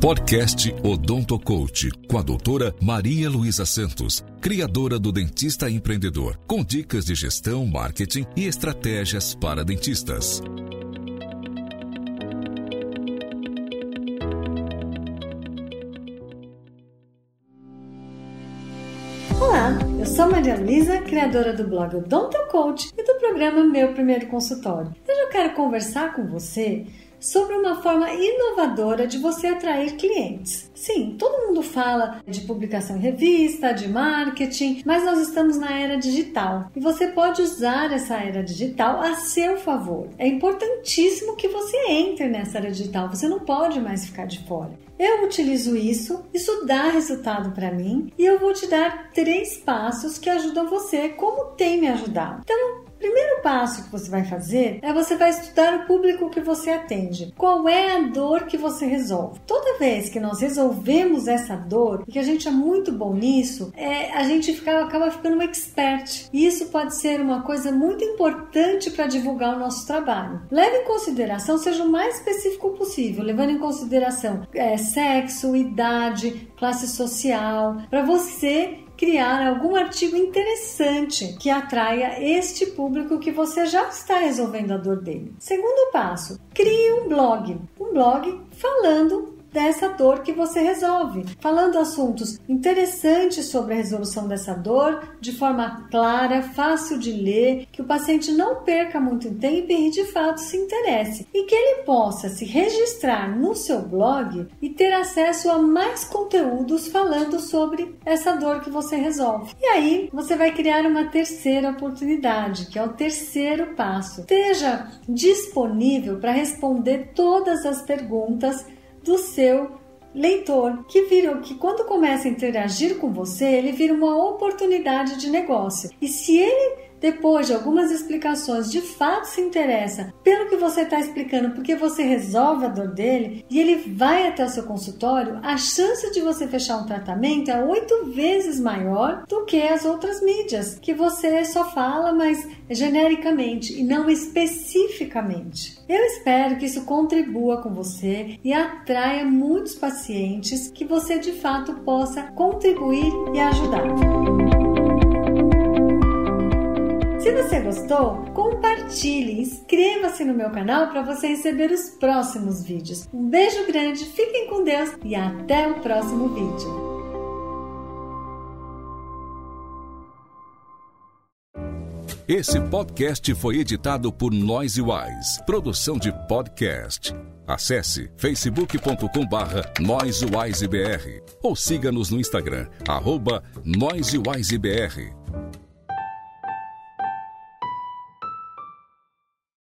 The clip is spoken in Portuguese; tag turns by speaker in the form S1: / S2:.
S1: Podcast Odonto Coach, com a doutora Maria Luísa Santos, criadora do Dentista Empreendedor, com dicas de gestão, marketing e estratégias para dentistas.
S2: Olá, eu sou Maria Luísa, criadora do blog Odonto Coach e do programa Meu Primeiro Consultório. Hoje eu quero conversar com você sobre uma forma inovadora de você atrair clientes. Sim, todo mundo fala de publicação em revista, de marketing, mas nós estamos na era digital e você pode usar essa era digital a seu favor. É importantíssimo que você entre nessa era digital, você não pode mais ficar de fora. Eu utilizo isso, isso dá resultado para mim e eu vou te dar três passos que ajudam você, como tem me ajudado. Então, Primeiro passo que você vai fazer é você vai estudar o público que você atende. Qual é a dor que você resolve? Toda vez que nós resolvemos essa dor, e que a gente é muito bom nisso, é, a gente fica, acaba ficando um expert. E isso pode ser uma coisa muito importante para divulgar o nosso trabalho. Leve em consideração, seja o mais específico possível, levando em consideração é, sexo, idade, classe social, para você criar algum artigo interessante que atraia este público que você já está resolvendo a dor dele. Segundo passo, crie um blog. Um blog falando dessa dor que você resolve, falando assuntos interessantes sobre a resolução dessa dor de forma clara, fácil de ler, que o paciente não perca muito tempo e de fato se interesse e que ele possa se registrar no seu blog e ter acesso a mais conteúdos falando sobre essa dor que você resolve. E aí você vai criar uma terceira oportunidade, que é o terceiro passo. Esteja disponível para responder todas as perguntas do seu leitor, que vira que quando começa a interagir com você, ele vira uma oportunidade de negócio. E se ele depois de algumas explicações, de fato se interessa pelo que você está explicando, porque você resolve a dor dele e ele vai até o seu consultório, a chance de você fechar um tratamento é oito vezes maior do que as outras mídias, que você só fala, mas genericamente e não especificamente. Eu espero que isso contribua com você e atraia muitos pacientes que você de fato possa contribuir e ajudar. Se você gostou, compartilhe, inscreva-se no meu canal para você receber os próximos vídeos. Um beijo grande, fiquem com Deus e até o próximo vídeo.
S1: Esse podcast foi editado por Noise Wise, produção de podcast. Acesse facebook.com barra ou siga-nos no Instagram, arroba noisewisebr.